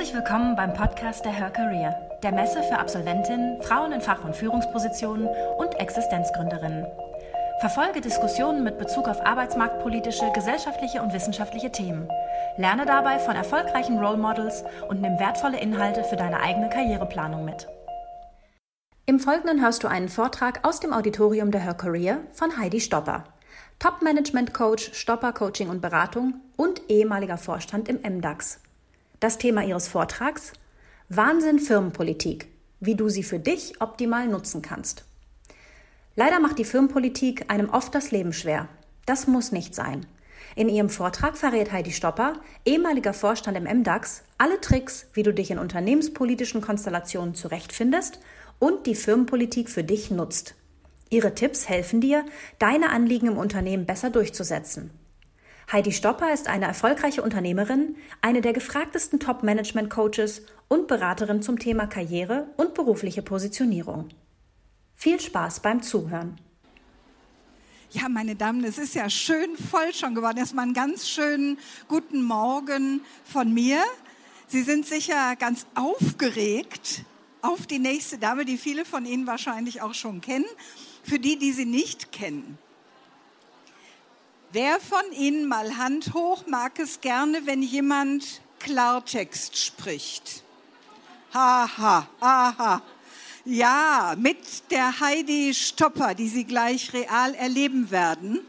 Herzlich willkommen beim Podcast der Her Career, der Messe für Absolventinnen, Frauen in Fach- und Führungspositionen und Existenzgründerinnen. Verfolge Diskussionen mit Bezug auf arbeitsmarktpolitische, gesellschaftliche und wissenschaftliche Themen. Lerne dabei von erfolgreichen Role Models und nimm wertvolle Inhalte für deine eigene Karriereplanung mit. Im Folgenden hörst du einen Vortrag aus dem Auditorium der Her Career von Heidi Stopper. Top-Management-Coach, Stopper-Coaching und Beratung und ehemaliger Vorstand im MDAX. Das Thema ihres Vortrags? Wahnsinn Firmenpolitik, wie du sie für dich optimal nutzen kannst. Leider macht die Firmenpolitik einem oft das Leben schwer. Das muss nicht sein. In ihrem Vortrag verrät Heidi Stopper, ehemaliger Vorstand im MDAX, alle Tricks, wie du dich in unternehmenspolitischen Konstellationen zurechtfindest und die Firmenpolitik für dich nutzt. Ihre Tipps helfen dir, deine Anliegen im Unternehmen besser durchzusetzen. Heidi Stopper ist eine erfolgreiche Unternehmerin, eine der gefragtesten Top-Management-Coaches und Beraterin zum Thema Karriere und berufliche Positionierung. Viel Spaß beim Zuhören. Ja, meine Damen, es ist ja schön voll schon geworden. Erstmal einen ganz schönen guten Morgen von mir. Sie sind sicher ganz aufgeregt auf die nächste Dame, die viele von Ihnen wahrscheinlich auch schon kennen. Für die, die sie nicht kennen. Wer von Ihnen mal Hand hoch mag es gerne, wenn jemand Klartext spricht? Haha, aha. Ja, mit der Heidi Stopper, die Sie gleich real erleben werden,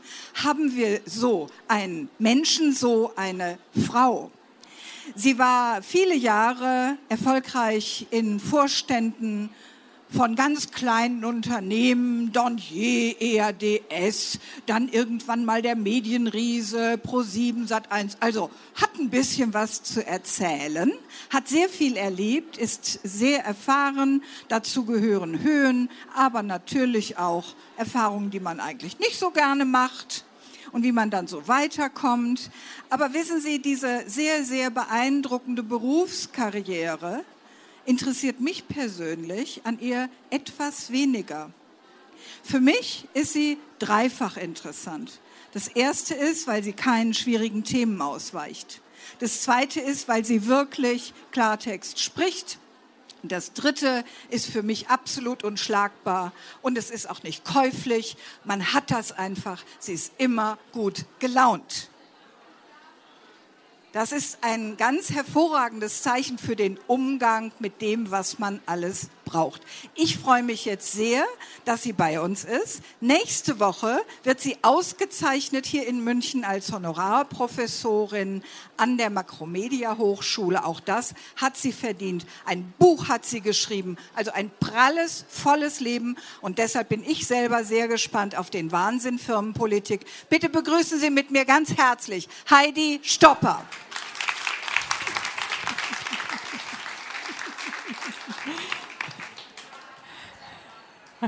haben wir so einen Menschen, so eine Frau. Sie war viele Jahre erfolgreich in Vorständen von ganz kleinen Unternehmen, Donnier, ERDS, dann irgendwann mal der Medienriese, Pro7, Sat1. Also hat ein bisschen was zu erzählen, hat sehr viel erlebt, ist sehr erfahren. Dazu gehören Höhen, aber natürlich auch Erfahrungen, die man eigentlich nicht so gerne macht und wie man dann so weiterkommt. Aber wissen Sie, diese sehr, sehr beeindruckende Berufskarriere, interessiert mich persönlich an ihr etwas weniger. Für mich ist sie dreifach interessant. Das erste ist, weil sie keinen schwierigen Themen ausweicht. Das zweite ist, weil sie wirklich Klartext spricht. Das dritte ist für mich absolut unschlagbar und es ist auch nicht käuflich. Man hat das einfach. Sie ist immer gut gelaunt. Das ist ein ganz hervorragendes Zeichen für den Umgang mit dem, was man alles braucht. Ich freue mich jetzt sehr, dass sie bei uns ist. Nächste Woche wird sie ausgezeichnet hier in München als Honorarprofessorin an der Makromedia Hochschule. Auch das hat sie verdient. Ein Buch hat sie geschrieben. Also ein pralles, volles Leben. Und deshalb bin ich selber sehr gespannt auf den Wahnsinn Firmenpolitik. Bitte begrüßen Sie mit mir ganz herzlich Heidi Stopper.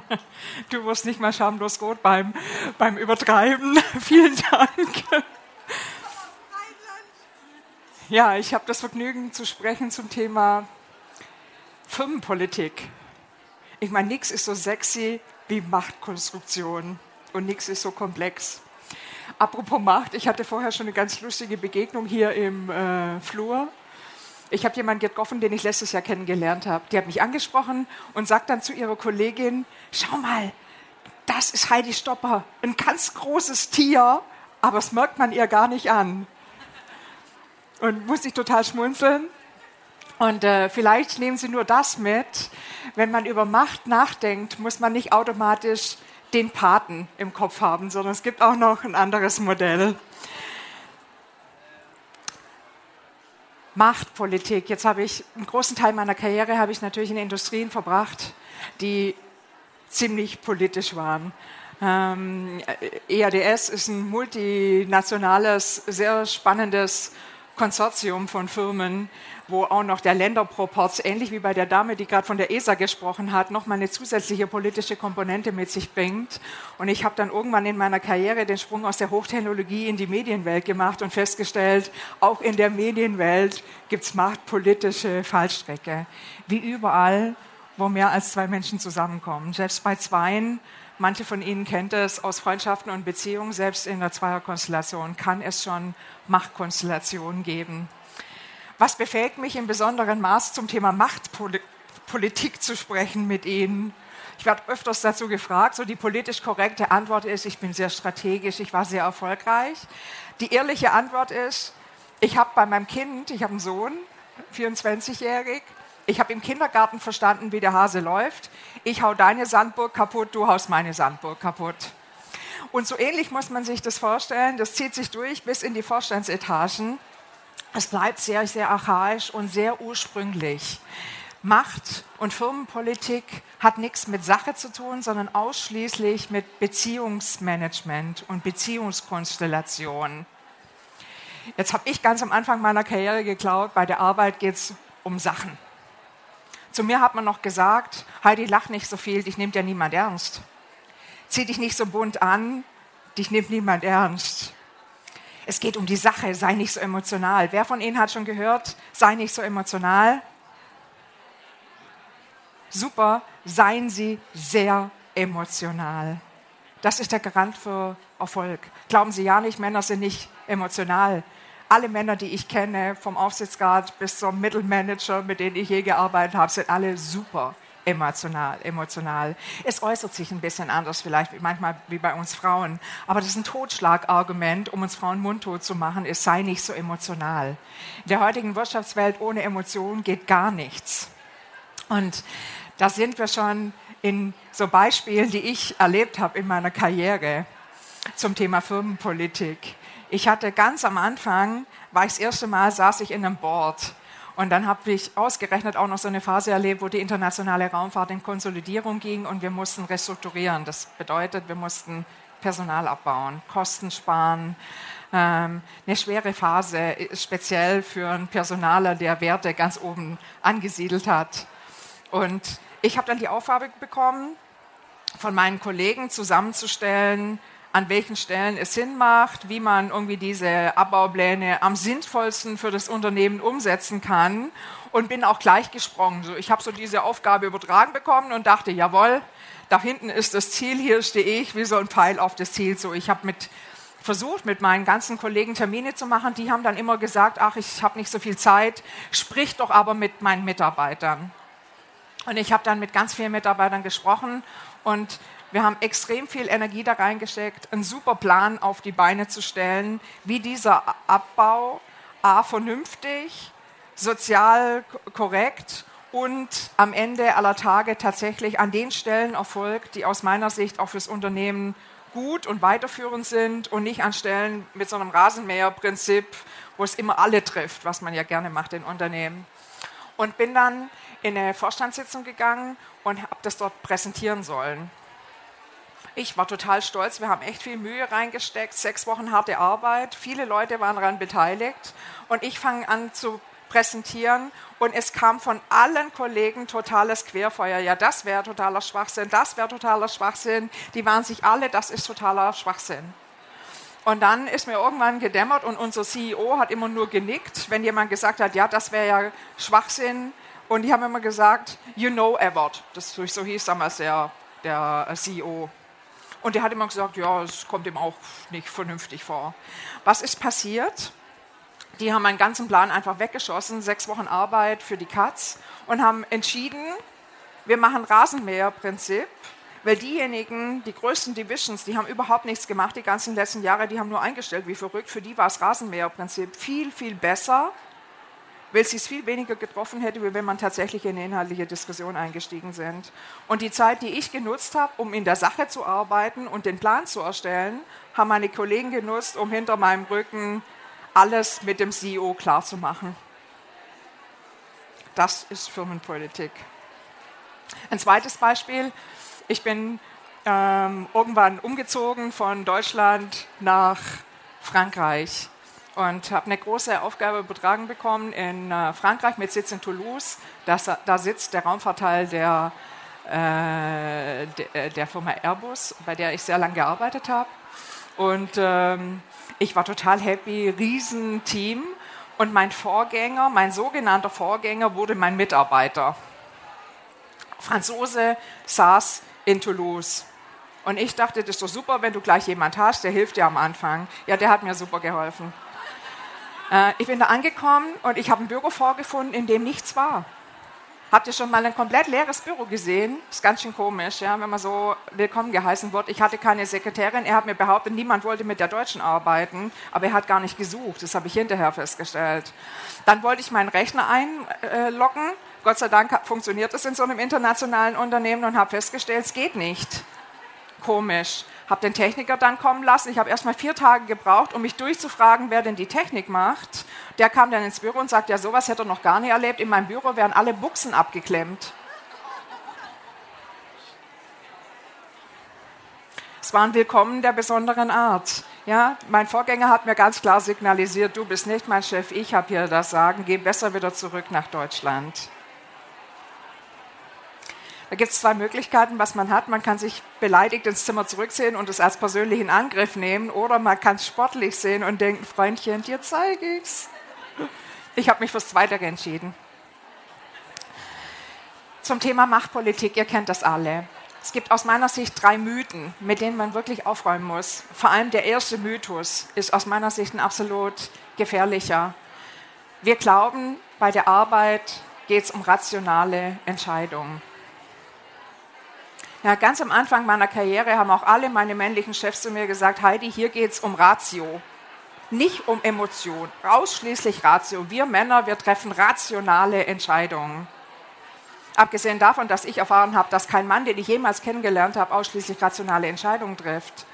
Du wirst nicht mal schamlos rot beim, beim Übertreiben. Vielen Dank. Ja, ich habe das Vergnügen zu sprechen zum Thema Firmenpolitik. Ich meine, nichts ist so sexy wie Machtkonstruktion und nichts ist so komplex. Apropos Macht, ich hatte vorher schon eine ganz lustige Begegnung hier im äh, Flur ich habe jemanden getroffen, den ich letztes Jahr kennengelernt habe. Die hat mich angesprochen und sagt dann zu ihrer Kollegin, schau mal, das ist Heidi Stopper, ein ganz großes Tier, aber das merkt man ihr gar nicht an. Und muss ich total schmunzeln. Und äh, vielleicht nehmen Sie nur das mit, wenn man über Macht nachdenkt, muss man nicht automatisch den Paten im Kopf haben, sondern es gibt auch noch ein anderes Modell. Machtpolitik. Jetzt habe ich einen großen Teil meiner Karriere habe ich natürlich in Industrien verbracht, die ziemlich politisch waren. Ähm, EADS ist ein multinationales, sehr spannendes Konsortium von Firmen, wo auch noch der Länderproporz, ähnlich wie bei der Dame, die gerade von der ESA gesprochen hat, nochmal eine zusätzliche politische Komponente mit sich bringt. Und ich habe dann irgendwann in meiner Karriere den Sprung aus der Hochtechnologie in die Medienwelt gemacht und festgestellt, auch in der Medienwelt gibt es machtpolitische Fallstrecke. Wie überall, wo mehr als zwei Menschen zusammenkommen. Selbst bei Zweien Manche von Ihnen kennt es aus Freundschaften und Beziehungen, selbst in der Zweierkonstellation kann es schon Machtkonstellationen geben. Was befähigt mich im besonderen Maß zum Thema Machtpolitik zu sprechen mit Ihnen? Ich werde öfters dazu gefragt. So die politisch korrekte Antwort ist, ich bin sehr strategisch, ich war sehr erfolgreich. Die ehrliche Antwort ist, ich habe bei meinem Kind, ich habe einen Sohn, 24-jährig, ich habe im Kindergarten verstanden, wie der Hase läuft. Ich hau deine Sandburg kaputt, du haust meine Sandburg kaputt. Und so ähnlich muss man sich das vorstellen. Das zieht sich durch bis in die Vorstandsetagen. Es bleibt sehr, sehr archaisch und sehr ursprünglich. Macht und Firmenpolitik hat nichts mit Sache zu tun, sondern ausschließlich mit Beziehungsmanagement und Beziehungskonstellation. Jetzt habe ich ganz am Anfang meiner Karriere geklaut, bei der Arbeit geht es um Sachen. Zu mir hat man noch gesagt, Heidi, lach nicht so viel, dich nimmt ja niemand ernst. Zieh dich nicht so bunt an, dich nimmt niemand ernst. Es geht um die Sache, sei nicht so emotional. Wer von Ihnen hat schon gehört, sei nicht so emotional? Super, seien Sie sehr emotional. Das ist der Garant für Erfolg. Glauben Sie ja nicht, Männer sind nicht emotional. Alle Männer, die ich kenne, vom Aufsichtsrat bis zum Mittelmanager, mit denen ich je gearbeitet habe, sind alle super emotional, emotional. Es äußert sich ein bisschen anders vielleicht manchmal wie bei uns Frauen, aber das ist ein Totschlagargument, um uns Frauen mundtot zu machen, es sei nicht so emotional. In der heutigen Wirtschaftswelt ohne Emotionen geht gar nichts. Und da sind wir schon in so Beispielen, die ich erlebt habe in meiner Karriere zum Thema Firmenpolitik. Ich hatte ganz am Anfang, war ich das erste Mal, saß ich in einem Board. Und dann habe ich ausgerechnet auch noch so eine Phase erlebt, wo die internationale Raumfahrt in Konsolidierung ging und wir mussten restrukturieren. Das bedeutet, wir mussten Personal abbauen, Kosten sparen. Ähm, eine schwere Phase, speziell für einen Personaler, der Werte ganz oben angesiedelt hat. Und ich habe dann die Aufgabe bekommen, von meinen Kollegen zusammenzustellen, an welchen Stellen es Sinn macht, wie man irgendwie diese Abbaupläne am sinnvollsten für das Unternehmen umsetzen kann und bin auch gleich gesprungen. So, ich habe so diese Aufgabe übertragen bekommen und dachte, jawohl, da hinten ist das Ziel, hier stehe ich wie so ein Pfeil auf das Ziel. So, ich habe mit versucht, mit meinen ganzen Kollegen Termine zu machen. Die haben dann immer gesagt, ach, ich habe nicht so viel Zeit, sprich doch aber mit meinen Mitarbeitern. Und ich habe dann mit ganz vielen Mitarbeitern gesprochen und wir haben extrem viel Energie da reingesteckt, einen super Plan auf die Beine zu stellen, wie dieser Abbau a vernünftig, sozial korrekt und am Ende aller Tage tatsächlich an den Stellen erfolgt, die aus meiner Sicht auch fürs Unternehmen gut und weiterführend sind und nicht an Stellen mit so einem Rasenmäherprinzip, wo es immer alle trifft, was man ja gerne macht in Unternehmen. Und bin dann in eine Vorstandssitzung gegangen und habe das dort präsentieren sollen. Ich war total stolz. Wir haben echt viel Mühe reingesteckt, sechs Wochen harte Arbeit. Viele Leute waren daran beteiligt. Und ich fange an zu präsentieren und es kam von allen Kollegen totales Querfeuer. Ja, das wäre totaler Schwachsinn, das wäre totaler Schwachsinn. Die waren sich alle, das ist totaler Schwachsinn. Und dann ist mir irgendwann gedämmert und unser CEO hat immer nur genickt, wenn jemand gesagt hat, ja, das wäre ja Schwachsinn. Und die haben immer gesagt, you know Everett. Das so hieß damals der, der CEO. Und der hat immer gesagt, ja, es kommt ihm auch nicht vernünftig vor. Was ist passiert? Die haben meinen ganzen Plan einfach weggeschossen, sechs Wochen Arbeit für die Katz und haben entschieden, wir machen Rasenmäherprinzip, weil diejenigen, die größten Divisions, die haben überhaupt nichts gemacht die ganzen letzten Jahre, die haben nur eingestellt wie verrückt. Für die war das Rasenmäherprinzip viel, viel besser weil es viel weniger getroffen hätte, wie wenn man tatsächlich in eine inhaltliche Diskussion eingestiegen sind. Und die Zeit, die ich genutzt habe, um in der Sache zu arbeiten und den Plan zu erstellen, haben meine Kollegen genutzt, um hinter meinem Rücken alles mit dem CEO klarzumachen. Das ist Firmenpolitik. Ein zweites Beispiel. Ich bin ähm, irgendwann umgezogen von Deutschland nach Frankreich und habe eine große Aufgabe übertragen bekommen in äh, Frankreich mit Sitz in Toulouse. Das, da sitzt der Raumfahrtteil der, äh, de, äh, der Firma Airbus, bei der ich sehr lange gearbeitet habe. Und ähm, ich war total happy, Riesenteam. Und mein Vorgänger, mein sogenannter Vorgänger, wurde mein Mitarbeiter. Franzose saß in Toulouse. Und ich dachte, das ist doch super, wenn du gleich jemand hast, der hilft dir am Anfang. Ja, der hat mir super geholfen. Äh, ich bin da angekommen und ich habe ein Büro vorgefunden, in dem nichts war. Habt ihr schon mal ein komplett leeres Büro gesehen? Ist ganz schön komisch, ja, wenn man so willkommen geheißen wird. Ich hatte keine Sekretärin. Er hat mir behauptet, niemand wollte mit der Deutschen arbeiten, aber er hat gar nicht gesucht. Das habe ich hinterher festgestellt. Dann wollte ich meinen Rechner einloggen. Gott sei Dank funktioniert das in so einem internationalen Unternehmen und habe festgestellt, es geht nicht. Komisch habe den Techniker dann kommen lassen. Ich habe erst mal vier Tage gebraucht, um mich durchzufragen, wer denn die Technik macht. Der kam dann ins Büro und sagt, ja, sowas hätte er noch gar nicht erlebt. In meinem Büro werden alle Buchsen abgeklemmt. Es war ein Willkommen der besonderen Art. Ja, mein Vorgänger hat mir ganz klar signalisiert, du bist nicht mein Chef, ich habe hier das Sagen, geh besser wieder zurück nach Deutschland. Da gibt es zwei Möglichkeiten, was man hat. Man kann sich beleidigt ins Zimmer zurückziehen und es als persönlichen Angriff nehmen oder man kann es sportlich sehen und denken, Freundchen, dir zeige ich's. Ich habe mich fürs Zweite entschieden. Zum Thema Machtpolitik, ihr kennt das alle. Es gibt aus meiner Sicht drei Mythen, mit denen man wirklich aufräumen muss. Vor allem der erste Mythos ist aus meiner Sicht ein absolut gefährlicher. Wir glauben, bei der Arbeit geht es um rationale Entscheidungen. Ja, ganz am Anfang meiner Karriere haben auch alle meine männlichen Chefs zu mir gesagt, Heidi, hier geht es um Ratio, nicht um Emotion, ausschließlich Ratio. Wir Männer, wir treffen rationale Entscheidungen. Abgesehen davon, dass ich erfahren habe, dass kein Mann, den ich jemals kennengelernt habe, ausschließlich rationale Entscheidungen trifft,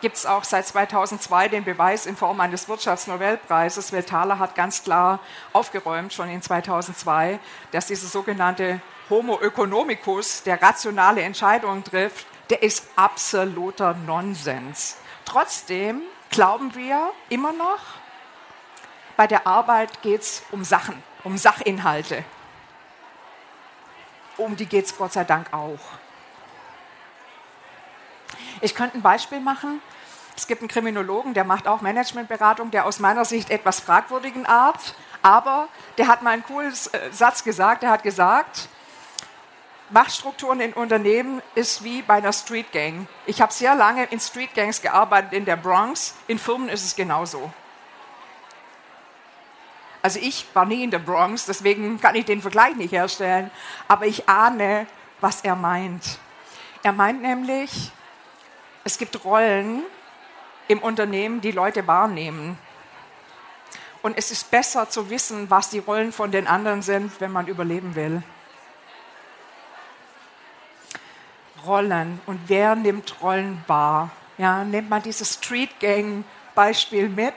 gibt es auch seit 2002 den Beweis in Form eines Wirtschaftsnobelpreises. Welthaler hat ganz klar aufgeräumt, schon in 2002, dass diese sogenannte Homo economicus, der rationale Entscheidungen trifft, der ist absoluter Nonsens. Trotzdem glauben wir immer noch, bei der Arbeit geht es um Sachen, um Sachinhalte. Um die geht es Gott sei Dank auch. Ich könnte ein Beispiel machen. Es gibt einen Kriminologen, der macht auch Managementberatung, der aus meiner Sicht etwas fragwürdigen Art, aber der hat mal einen coolen äh, Satz gesagt. Der hat gesagt, Machtstrukturen in Unternehmen ist wie bei einer Street Gang. Ich habe sehr lange in Street Gangs gearbeitet in der Bronx. In Firmen ist es genauso. Also ich war nie in der Bronx, deswegen kann ich den Vergleich nicht herstellen. Aber ich ahne, was er meint. Er meint nämlich, es gibt Rollen im Unternehmen, die Leute wahrnehmen. Und es ist besser zu wissen, was die Rollen von den anderen sind, wenn man überleben will. Rollen und wer nimmt Rollen wahr? Ja, nimmt man dieses Street Gang Beispiel mit?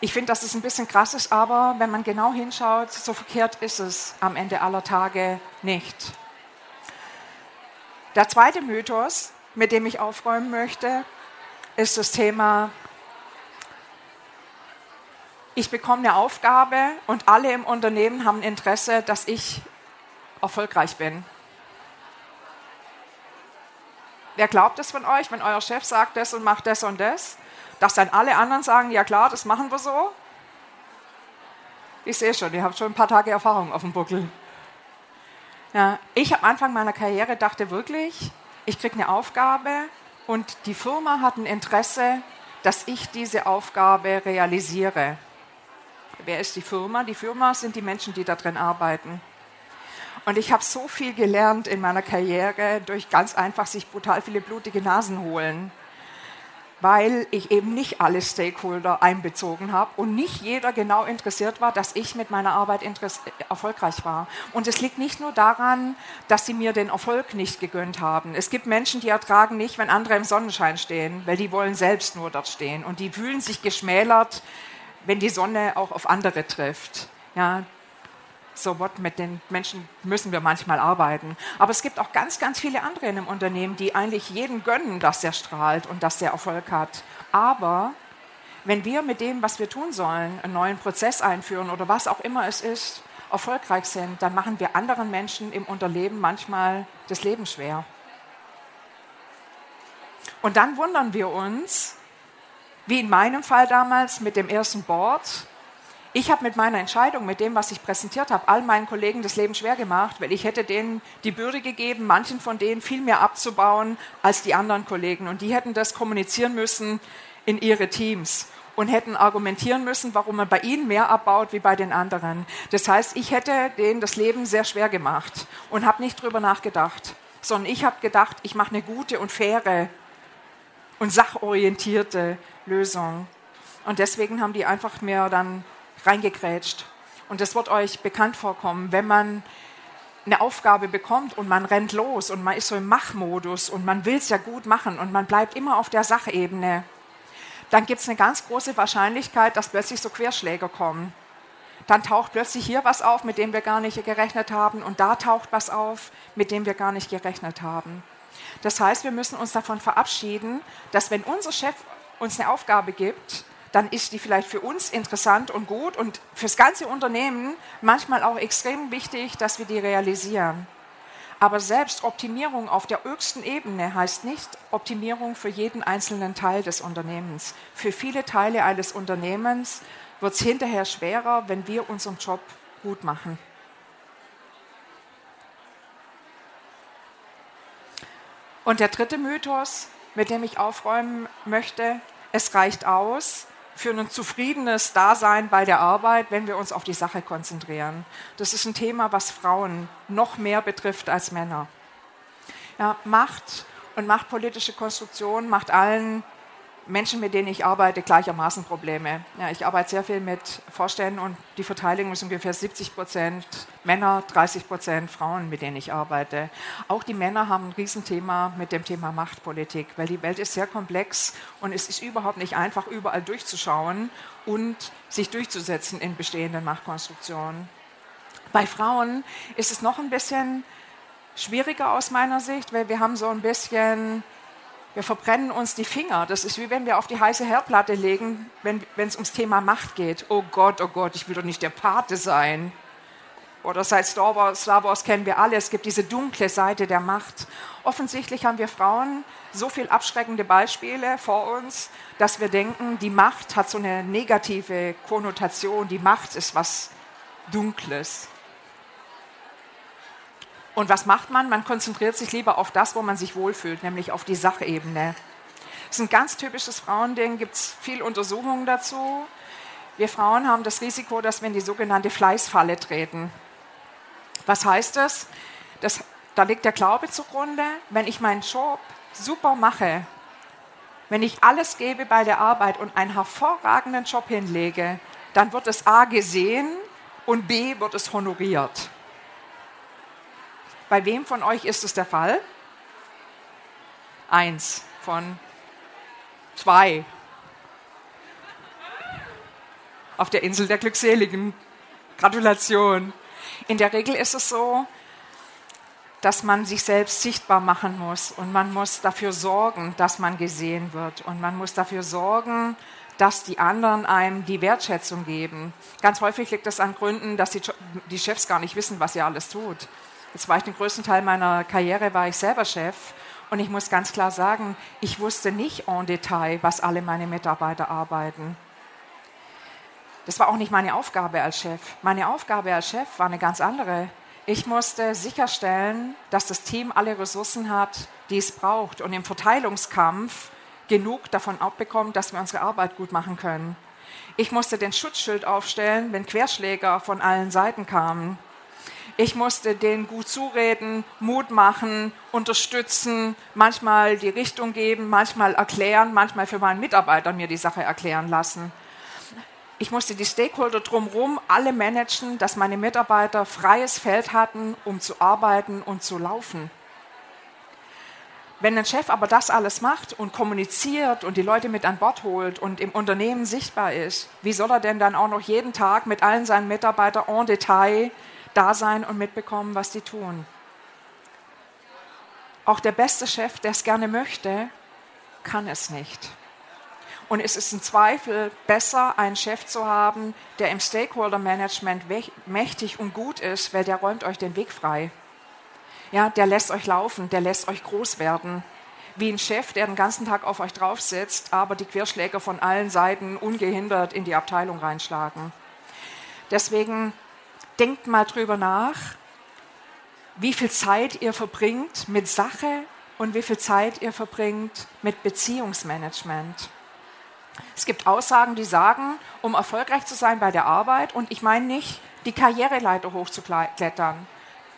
Ich finde, dass es ein bisschen krass ist, aber wenn man genau hinschaut, so verkehrt ist es am Ende aller Tage nicht. Der zweite Mythos, mit dem ich aufräumen möchte, ist das Thema, ich bekomme eine Aufgabe und alle im Unternehmen haben Interesse, dass ich erfolgreich bin. Wer glaubt es von euch, wenn euer Chef sagt das und macht das und das, dass dann alle anderen sagen, ja klar, das machen wir so? Ich sehe schon, ihr habt schon ein paar Tage Erfahrung auf dem Buckel. Ja, ich am Anfang meiner Karriere dachte wirklich, ich kriege eine Aufgabe und die Firma hat ein Interesse, dass ich diese Aufgabe realisiere. Wer ist die Firma? Die Firma sind die Menschen, die da drin arbeiten. Und ich habe so viel gelernt in meiner Karriere durch ganz einfach sich brutal viele blutige Nasen holen, weil ich eben nicht alle Stakeholder einbezogen habe und nicht jeder genau interessiert war, dass ich mit meiner Arbeit erfolgreich war. Und es liegt nicht nur daran, dass sie mir den Erfolg nicht gegönnt haben. Es gibt Menschen, die ertragen nicht, wenn andere im Sonnenschein stehen, weil die wollen selbst nur dort stehen und die fühlen sich geschmälert, wenn die Sonne auch auf andere trifft. Ja, so what, mit den Menschen müssen wir manchmal arbeiten. Aber es gibt auch ganz, ganz viele andere in einem Unternehmen, die eigentlich jeden gönnen, dass er strahlt und dass er Erfolg hat. Aber wenn wir mit dem, was wir tun sollen, einen neuen Prozess einführen oder was auch immer es ist, erfolgreich sind, dann machen wir anderen Menschen im Unterleben manchmal das Leben schwer. Und dann wundern wir uns, wie in meinem Fall damals mit dem ersten Board, ich habe mit meiner Entscheidung, mit dem, was ich präsentiert habe, all meinen Kollegen das Leben schwer gemacht, weil ich hätte denen die Bürde gegeben, manchen von denen viel mehr abzubauen als die anderen Kollegen. Und die hätten das kommunizieren müssen in ihre Teams. und hätten argumentieren müssen, warum man bei ihnen mehr abbaut wie bei den anderen. Das heißt, ich hätte denen das Leben sehr schwer gemacht und habe nicht drüber nachgedacht, sondern ich habe gedacht, ich mache eine gute und faire und sachorientierte Lösung. Und deswegen haben die einfach mehr dann reingekrätscht. Und das wird euch bekannt vorkommen, wenn man eine Aufgabe bekommt und man rennt los und man ist so im Machmodus und man will es ja gut machen und man bleibt immer auf der Sachebene, dann gibt es eine ganz große Wahrscheinlichkeit, dass plötzlich so Querschläger kommen. Dann taucht plötzlich hier was auf, mit dem wir gar nicht gerechnet haben und da taucht was auf, mit dem wir gar nicht gerechnet haben. Das heißt, wir müssen uns davon verabschieden, dass wenn unser Chef uns eine Aufgabe gibt, dann ist die vielleicht für uns interessant und gut und fürs ganze Unternehmen manchmal auch extrem wichtig, dass wir die realisieren. Aber selbst Optimierung auf der höchsten Ebene heißt nicht Optimierung für jeden einzelnen Teil des Unternehmens. Für viele Teile eines Unternehmens wird es hinterher schwerer, wenn wir unseren Job gut machen. Und der dritte Mythos, mit dem ich aufräumen möchte, es reicht aus, für ein zufriedenes Dasein bei der Arbeit, wenn wir uns auf die Sache konzentrieren. Das ist ein Thema, was Frauen noch mehr betrifft als Männer. Ja, Macht und machtpolitische Konstruktion macht allen Menschen, mit denen ich arbeite, gleichermaßen Probleme. Ja, ich arbeite sehr viel mit Vorständen und die Verteilung ist ungefähr 70 Prozent Männer, 30 Prozent Frauen, mit denen ich arbeite. Auch die Männer haben ein Riesenthema mit dem Thema Machtpolitik, weil die Welt ist sehr komplex und es ist überhaupt nicht einfach, überall durchzuschauen und sich durchzusetzen in bestehenden Machtkonstruktionen. Bei Frauen ist es noch ein bisschen schwieriger aus meiner Sicht, weil wir haben so ein bisschen wir verbrennen uns die Finger. Das ist wie wenn wir auf die heiße Herdplatte legen, wenn es ums Thema Macht geht. Oh Gott, oh Gott, ich will doch nicht der Pate sein. Oder seit Star Wars, Star Wars kennen wir alle, es gibt diese dunkle Seite der Macht. Offensichtlich haben wir Frauen so viele abschreckende Beispiele vor uns, dass wir denken, die Macht hat so eine negative Konnotation, die Macht ist was Dunkles. Und was macht man? Man konzentriert sich lieber auf das, wo man sich wohlfühlt, nämlich auf die Sachebene. Das ist ein ganz typisches Frauending, gibt es viel Untersuchungen dazu. Wir Frauen haben das Risiko, dass wir in die sogenannte Fleißfalle treten. Was heißt das? das da liegt der Glaube zugrunde, wenn ich meinen Job super mache, wenn ich alles gebe bei der Arbeit und einen hervorragenden Job hinlege, dann wird es A gesehen und B wird es honoriert. Bei wem von euch ist es der Fall? Eins von zwei. Auf der Insel der Glückseligen. Gratulation. In der Regel ist es so, dass man sich selbst sichtbar machen muss und man muss dafür sorgen, dass man gesehen wird und man muss dafür sorgen, dass die anderen einem die Wertschätzung geben. Ganz häufig liegt das an Gründen, dass die, Chefs gar nicht wissen, was ihr alles tut. Jetzt war ich den größten Teil meiner Karriere, war ich selber Chef. Und ich muss ganz klar sagen, ich wusste nicht en Detail, was alle meine Mitarbeiter arbeiten. Das war auch nicht meine Aufgabe als Chef. Meine Aufgabe als Chef war eine ganz andere. Ich musste sicherstellen, dass das Team alle Ressourcen hat, die es braucht und im Verteilungskampf genug davon abbekommt, dass wir unsere Arbeit gut machen können. Ich musste den Schutzschild aufstellen, wenn Querschläger von allen Seiten kamen. Ich musste denen gut zureden, Mut machen, unterstützen, manchmal die Richtung geben, manchmal erklären, manchmal für meinen Mitarbeiter mir die Sache erklären lassen. Ich musste die Stakeholder drumherum alle managen, dass meine Mitarbeiter freies Feld hatten, um zu arbeiten und zu laufen. Wenn ein Chef aber das alles macht und kommuniziert und die Leute mit an Bord holt und im Unternehmen sichtbar ist, wie soll er denn dann auch noch jeden Tag mit allen seinen Mitarbeitern en Detail da sein und mitbekommen, was die tun. Auch der beste Chef, der es gerne möchte, kann es nicht. Und es ist im Zweifel besser, einen Chef zu haben, der im Stakeholder-Management mächtig und gut ist, weil der räumt euch den Weg frei. Ja, der lässt euch laufen, der lässt euch groß werden. Wie ein Chef, der den ganzen Tag auf euch drauf sitzt, aber die Querschläger von allen Seiten ungehindert in die Abteilung reinschlagen. Deswegen denkt mal drüber nach, wie viel Zeit ihr verbringt mit Sache und wie viel Zeit ihr verbringt mit Beziehungsmanagement. Es gibt Aussagen, die sagen, um erfolgreich zu sein bei der Arbeit, und ich meine nicht, die Karriereleiter hochzuklettern,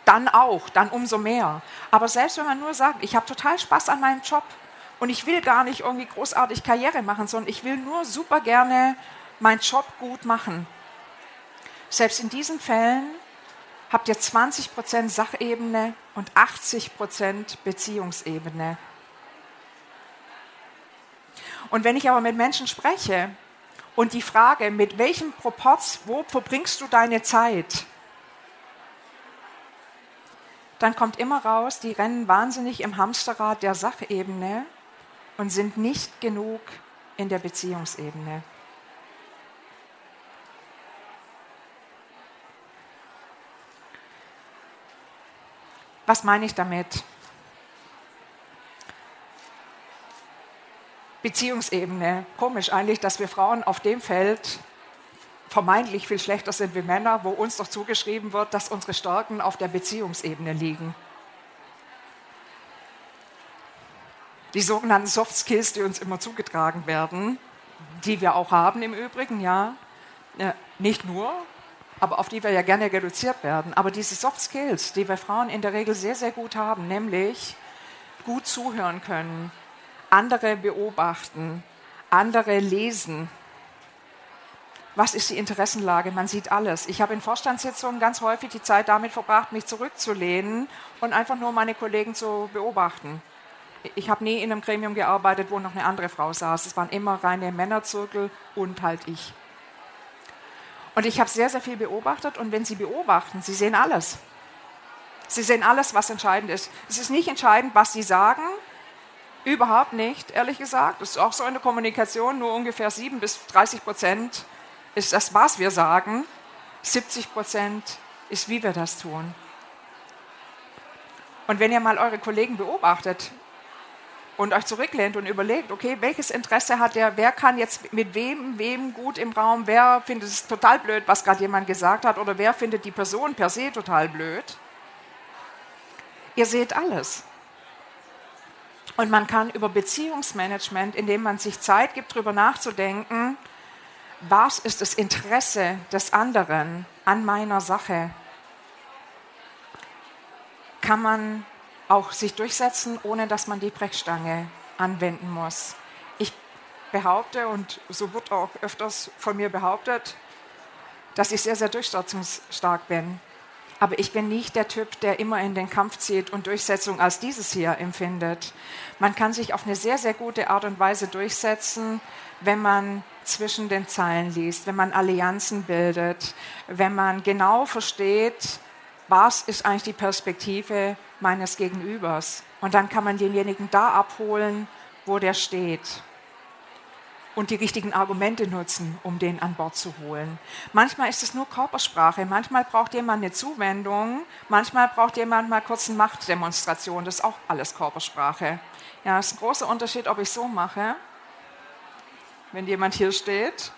dann auch, dann umso mehr. Aber selbst wenn man nur sagt, ich habe total Spaß an meinem Job und ich will gar nicht irgendwie großartig Karriere machen, sondern ich will nur super gerne meinen Job gut machen. Selbst in diesen Fällen habt ihr 20% Sachebene und 80 Beziehungsebene. Und wenn ich aber mit Menschen spreche und die Frage, mit welchem Proporz, wo verbringst du deine Zeit, dann kommt immer raus, die rennen wahnsinnig im Hamsterrad der Sachebene und sind nicht genug in der Beziehungsebene. Was meine ich damit? Beziehungsebene. Komisch eigentlich, dass wir Frauen auf dem Feld vermeintlich viel schlechter sind wie Männer, wo uns doch zugeschrieben wird, dass unsere Stärken auf der Beziehungsebene liegen. Die sogenannten Soft Skills, die uns immer zugetragen werden, die wir auch haben im Übrigen, ja, nicht nur, aber auf die wir ja gerne reduziert werden. Aber diese Soft Skills, die wir Frauen in der Regel sehr, sehr gut haben, nämlich gut zuhören können, andere beobachten, andere lesen. Was ist die Interessenlage? Man sieht alles. Ich habe in Vorstandssitzungen ganz häufig die Zeit damit verbracht, mich zurückzulehnen und einfach nur meine Kollegen zu beobachten. Ich habe nie in einem Gremium gearbeitet, wo noch eine andere Frau saß. Es waren immer reine Männerzirkel und halt ich. Und ich habe sehr, sehr viel beobachtet und wenn Sie beobachten, Sie sehen alles. Sie sehen alles, was entscheidend ist. Es ist nicht entscheidend, was Sie sagen, überhaupt nicht, ehrlich gesagt. Das ist auch so eine Kommunikation, nur ungefähr 7 bis 30 Prozent ist das, was wir sagen. 70 Prozent ist, wie wir das tun. Und wenn ihr mal eure Kollegen beobachtet, und euch zurücklehnt und überlegt, okay, welches Interesse hat der, wer kann jetzt mit wem, wem gut im Raum, wer findet es total blöd, was gerade jemand gesagt hat, oder wer findet die Person per se total blöd. Ihr seht alles. Und man kann über Beziehungsmanagement, indem man sich Zeit gibt, darüber nachzudenken, was ist das Interesse des anderen an meiner Sache, kann man auch sich durchsetzen, ohne dass man die Brechstange anwenden muss. Ich behaupte, und so wird auch öfters von mir behauptet, dass ich sehr, sehr durchsetzungsstark bin. Aber ich bin nicht der Typ, der immer in den Kampf zieht und Durchsetzung als dieses hier empfindet. Man kann sich auf eine sehr, sehr gute Art und Weise durchsetzen, wenn man zwischen den Zeilen liest, wenn man Allianzen bildet, wenn man genau versteht, was ist eigentlich die Perspektive meines Gegenübers. Und dann kann man denjenigen da abholen, wo der steht. Und die richtigen Argumente nutzen, um den an Bord zu holen. Manchmal ist es nur Körpersprache, manchmal braucht jemand eine Zuwendung, manchmal braucht jemand mal kurz eine Machtdemonstration. Das ist auch alles Körpersprache. Ja, es ist ein großer Unterschied, ob ich so mache, wenn jemand hier steht,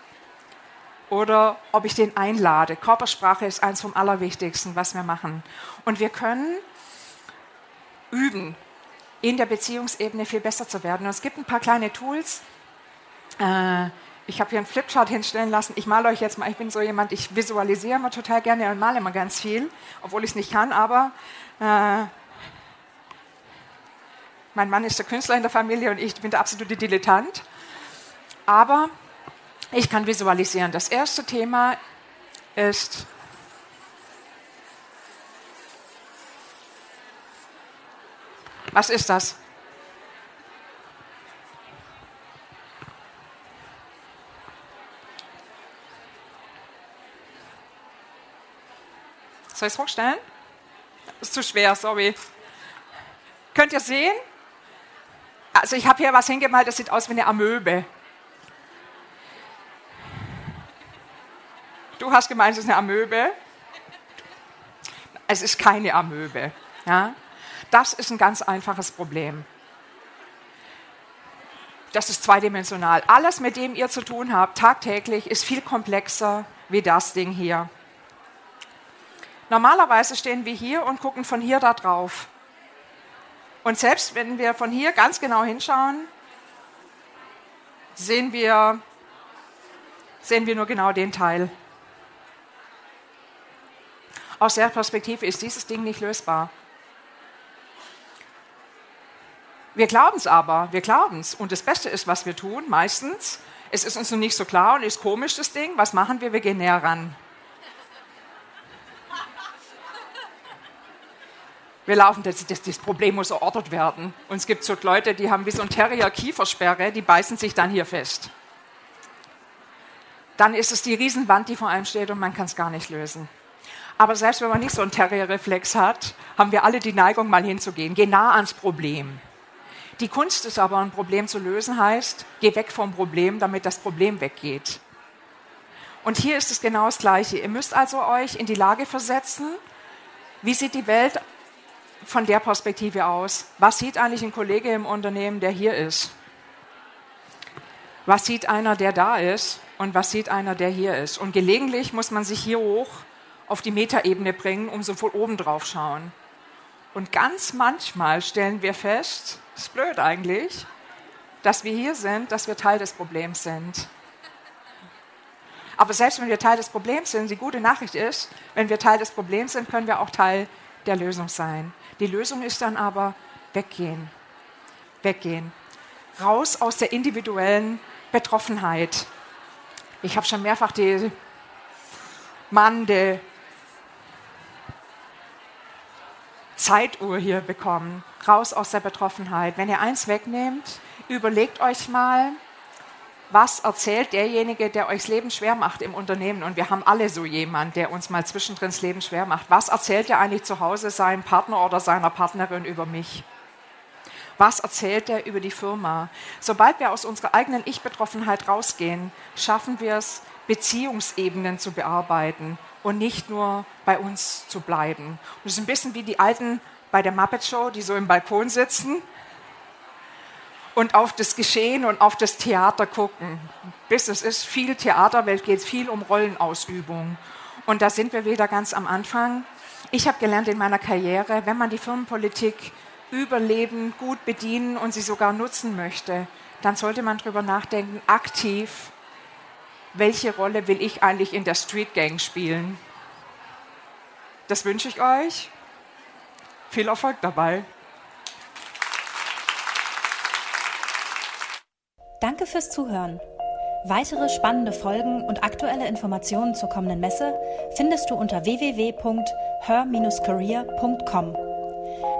oder ob ich den einlade. Körpersprache ist eins vom Allerwichtigsten, was wir machen. Und wir können üben, in der Beziehungsebene viel besser zu werden. Und es gibt ein paar kleine Tools. Äh, ich habe hier einen Flipchart hinstellen lassen. Ich male euch jetzt mal, ich bin so jemand, ich visualisiere immer total gerne und male immer ganz viel, obwohl ich es nicht kann, aber äh, mein Mann ist der Künstler in der Familie und ich bin der absolute Dilettant. Aber ich kann visualisieren. Das erste Thema ist Was ist das? Soll ich es hochstellen? Ist zu schwer, sorry. Könnt ihr sehen? Also ich habe hier was hingemalt, das sieht aus wie eine Amöbe. Du hast gemeint, es ist eine Amöbe. Es ist keine Amöbe. Ja? Das ist ein ganz einfaches Problem. Das ist zweidimensional. Alles, mit dem ihr zu tun habt, tagtäglich, ist viel komplexer wie das Ding hier. Normalerweise stehen wir hier und gucken von hier da drauf. Und selbst wenn wir von hier ganz genau hinschauen, sehen wir sehen wir nur genau den Teil. Aus der Perspektive ist dieses Ding nicht lösbar. Wir glauben es aber, wir glauben es. Und das Beste ist, was wir tun, meistens, es ist uns noch nicht so klar und ist komisch, das Ding. Was machen wir? Wir gehen näher ran. Wir laufen, das, das, das Problem muss erörtert werden. Und es gibt so Leute, die haben wie so ein Terrier Kiefersperre, die beißen sich dann hier fest. Dann ist es die Riesenwand, die vor einem steht und man kann es gar nicht lösen. Aber selbst wenn man nicht so einen Terrierreflex hat, haben wir alle die Neigung, mal hinzugehen. Geh nah ans Problem. Die Kunst ist aber, ein Problem zu lösen, heißt, geh weg vom Problem, damit das Problem weggeht. Und hier ist es genau das Gleiche. Ihr müsst also euch in die Lage versetzen, wie sieht die Welt von der Perspektive aus? Was sieht eigentlich ein Kollege im Unternehmen, der hier ist? Was sieht einer, der da ist? Und was sieht einer, der hier ist? Und gelegentlich muss man sich hier hoch auf die Metaebene bringen, um so von oben drauf schauen. Und ganz manchmal stellen wir fest, ist blöd eigentlich, dass wir hier sind, dass wir Teil des Problems sind. Aber selbst wenn wir Teil des Problems sind, die gute Nachricht ist, wenn wir Teil des Problems sind, können wir auch Teil der Lösung sein. Die Lösung ist dann aber weggehen. Weggehen. Raus aus der individuellen Betroffenheit. Ich habe schon mehrfach die Mann, der Zeituhr hier bekommen, raus aus der Betroffenheit. Wenn ihr eins wegnehmt, überlegt euch mal, was erzählt derjenige, der euch das Leben schwer macht im Unternehmen? Und wir haben alle so jemanden, der uns mal zwischendrin das Leben schwer macht. Was erzählt er eigentlich zu Hause seinem Partner oder seiner Partnerin über mich? Was erzählt er über die Firma? Sobald wir aus unserer eigenen Ich-Betroffenheit rausgehen, schaffen wir es, Beziehungsebenen zu bearbeiten und nicht nur bei uns zu bleiben. Und es ist ein bisschen wie die Alten bei der Muppet Show, die so im Balkon sitzen und auf das Geschehen und auf das Theater gucken. Bis es ist viel Theaterwelt, geht viel um Rollenausübung. Und da sind wir wieder ganz am Anfang. Ich habe gelernt in meiner Karriere, wenn man die Firmenpolitik überleben, gut bedienen und sie sogar nutzen möchte, dann sollte man darüber nachdenken, aktiv welche Rolle will ich eigentlich in der Street Gang spielen? Das wünsche ich euch. Viel Erfolg dabei. Danke fürs Zuhören. Weitere spannende Folgen und aktuelle Informationen zur kommenden Messe findest du unter www.her-career.com.